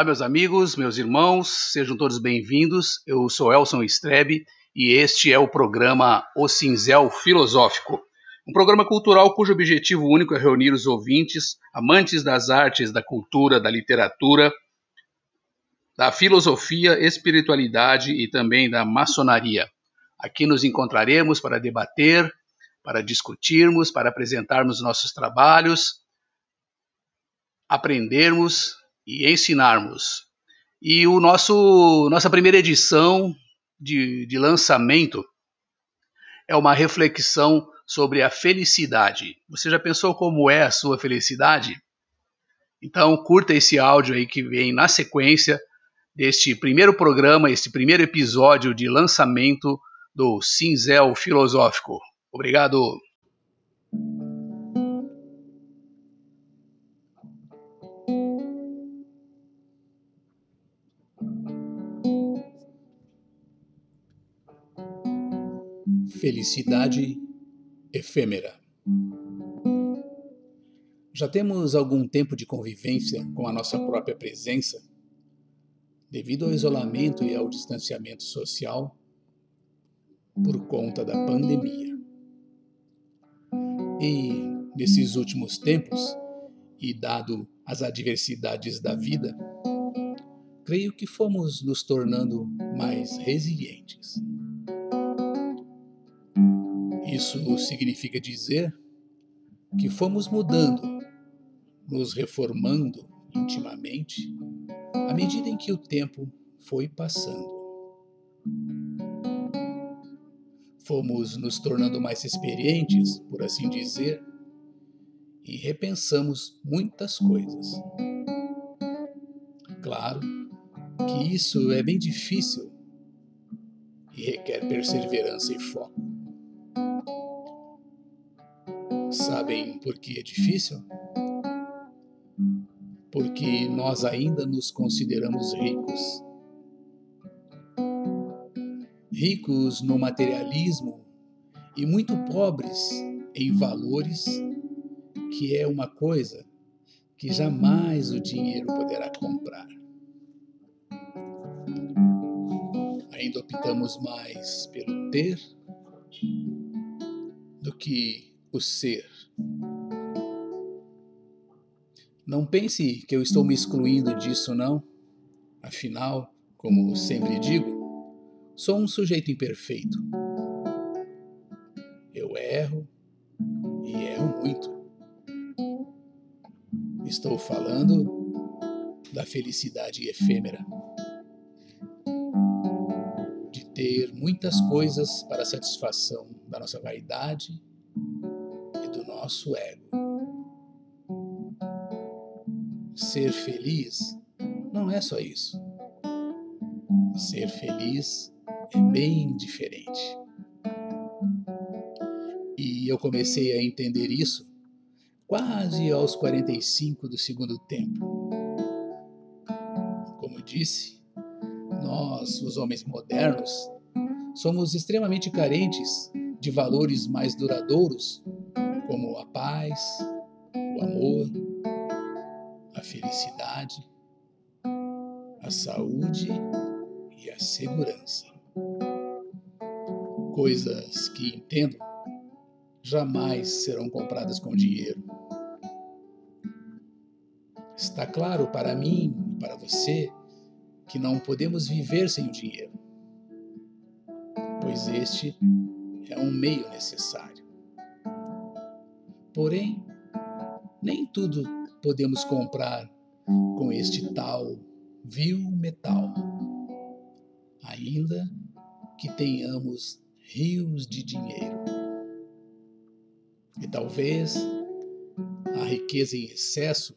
Olá, meus amigos, meus irmãos, sejam todos bem-vindos. Eu sou Elson Strebe e este é o programa O Cinzel Filosófico, um programa cultural cujo objetivo único é reunir os ouvintes, amantes das artes, da cultura, da literatura, da filosofia, espiritualidade e também da maçonaria. Aqui nos encontraremos para debater, para discutirmos, para apresentarmos nossos trabalhos, aprendermos e ensinarmos. E o nosso nossa primeira edição de, de lançamento é uma reflexão sobre a felicidade. Você já pensou como é a sua felicidade? Então curta esse áudio aí que vem na sequência deste primeiro programa, este primeiro episódio de lançamento do Cinzel Filosófico. Obrigado. Felicidade efêmera. Já temos algum tempo de convivência com a nossa própria presença, devido ao isolamento e ao distanciamento social por conta da pandemia. E nesses últimos tempos, e dado as adversidades da vida, creio que fomos nos tornando mais resilientes. Isso significa dizer que fomos mudando, nos reformando intimamente à medida em que o tempo foi passando. Fomos nos tornando mais experientes, por assim dizer, e repensamos muitas coisas. Claro que isso é bem difícil e requer perseverança e foco. Sabem por que é difícil? Porque nós ainda nos consideramos ricos. Ricos no materialismo e muito pobres em valores, que é uma coisa que jamais o dinheiro poderá comprar. Ainda optamos mais pelo ter do que o ser. Não pense que eu estou me excluindo disso, não. Afinal, como sempre digo, sou um sujeito imperfeito. Eu erro e erro muito. Estou falando da felicidade efêmera. De ter muitas coisas para satisfação da nossa vaidade nosso ego. Ser feliz não é só isso. Ser feliz é bem diferente. E eu comecei a entender isso quase aos 45 do segundo tempo. Como disse, nós, os homens modernos, somos extremamente carentes de valores mais duradouros como a paz, o amor, a felicidade, a saúde e a segurança. Coisas que entendo jamais serão compradas com dinheiro. Está claro para mim e para você que não podemos viver sem o dinheiro, pois este é um meio necessário. Porém, nem tudo podemos comprar com este tal vil metal, ainda que tenhamos rios de dinheiro. E talvez a riqueza em excesso,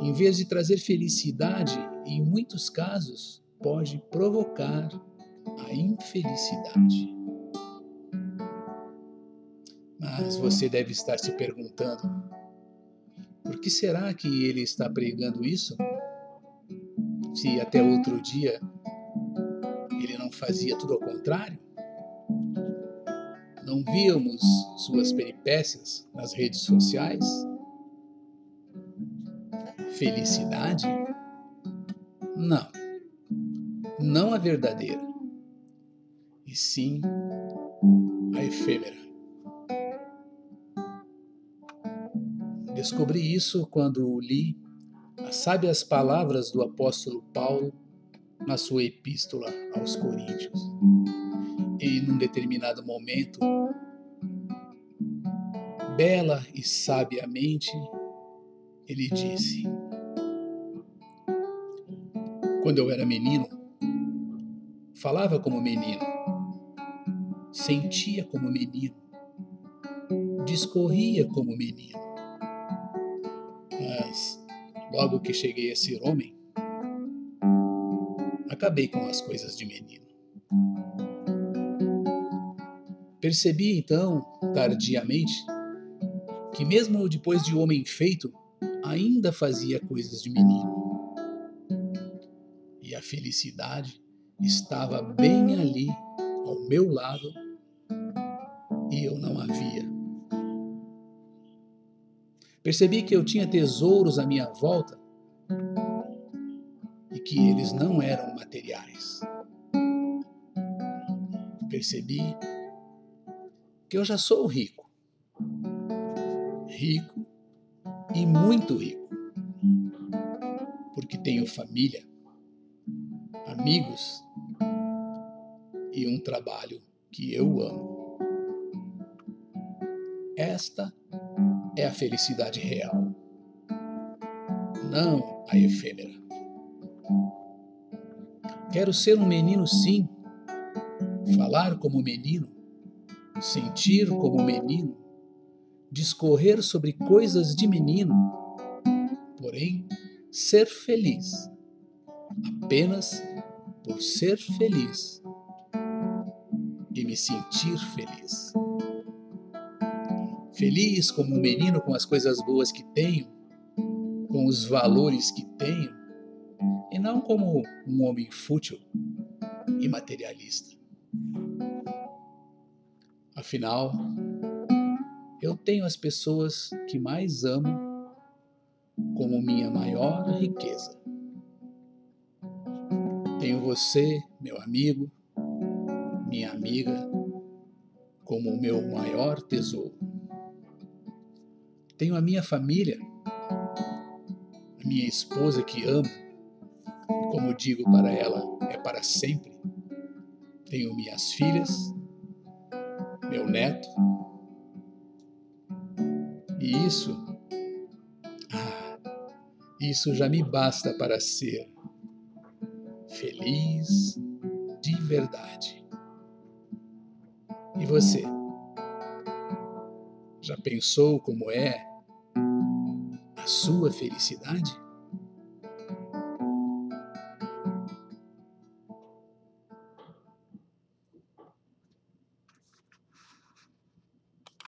em vez de trazer felicidade, em muitos casos pode provocar a infelicidade. Mas você deve estar se perguntando: por que será que ele está pregando isso? Se até outro dia ele não fazia tudo ao contrário? Não víamos suas peripécias nas redes sociais? Felicidade Não, não a verdadeira, e sim a efêmera. Descobri isso quando li as sábias palavras do apóstolo Paulo na sua epístola aos Coríntios. E num determinado momento, bela e sabiamente, ele disse: Quando eu era menino, falava como menino, sentia como menino, discorria como menino. Mas, logo que cheguei a ser homem, acabei com as coisas de menino. Percebi então, tardiamente, que mesmo depois de homem feito, ainda fazia coisas de menino. E a felicidade estava bem ali, ao meu lado, e eu não a via. Percebi que eu tinha tesouros à minha volta e que eles não eram materiais. Percebi que eu já sou rico. Rico e muito rico. Porque tenho família, amigos e um trabalho que eu amo. Esta é a felicidade real, não a efêmera. Quero ser um menino, sim, falar como menino, sentir como menino, discorrer sobre coisas de menino, porém ser feliz, apenas por ser feliz e me sentir feliz. Feliz como um menino com as coisas boas que tenho, com os valores que tenho, e não como um homem fútil e materialista. Afinal, eu tenho as pessoas que mais amo como minha maior riqueza. Tenho você, meu amigo, minha amiga, como o meu maior tesouro. Tenho a minha família, a minha esposa que amo, como digo para ela, é para sempre. Tenho minhas filhas, meu neto, e isso, ah, isso já me basta para ser feliz de verdade. E você? Já pensou como é a sua felicidade?